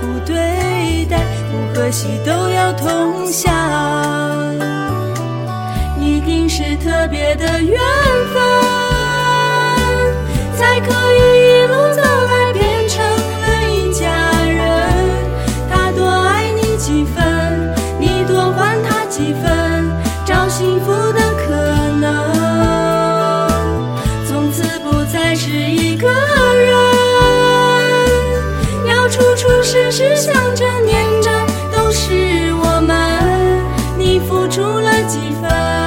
顾对待，福和喜都要同享，一定是特别的缘分，才可以一路走来变成了一家人。他多爱你几分，你多还他几分，找幸福时时想着念着，都是我们，你付出了几分。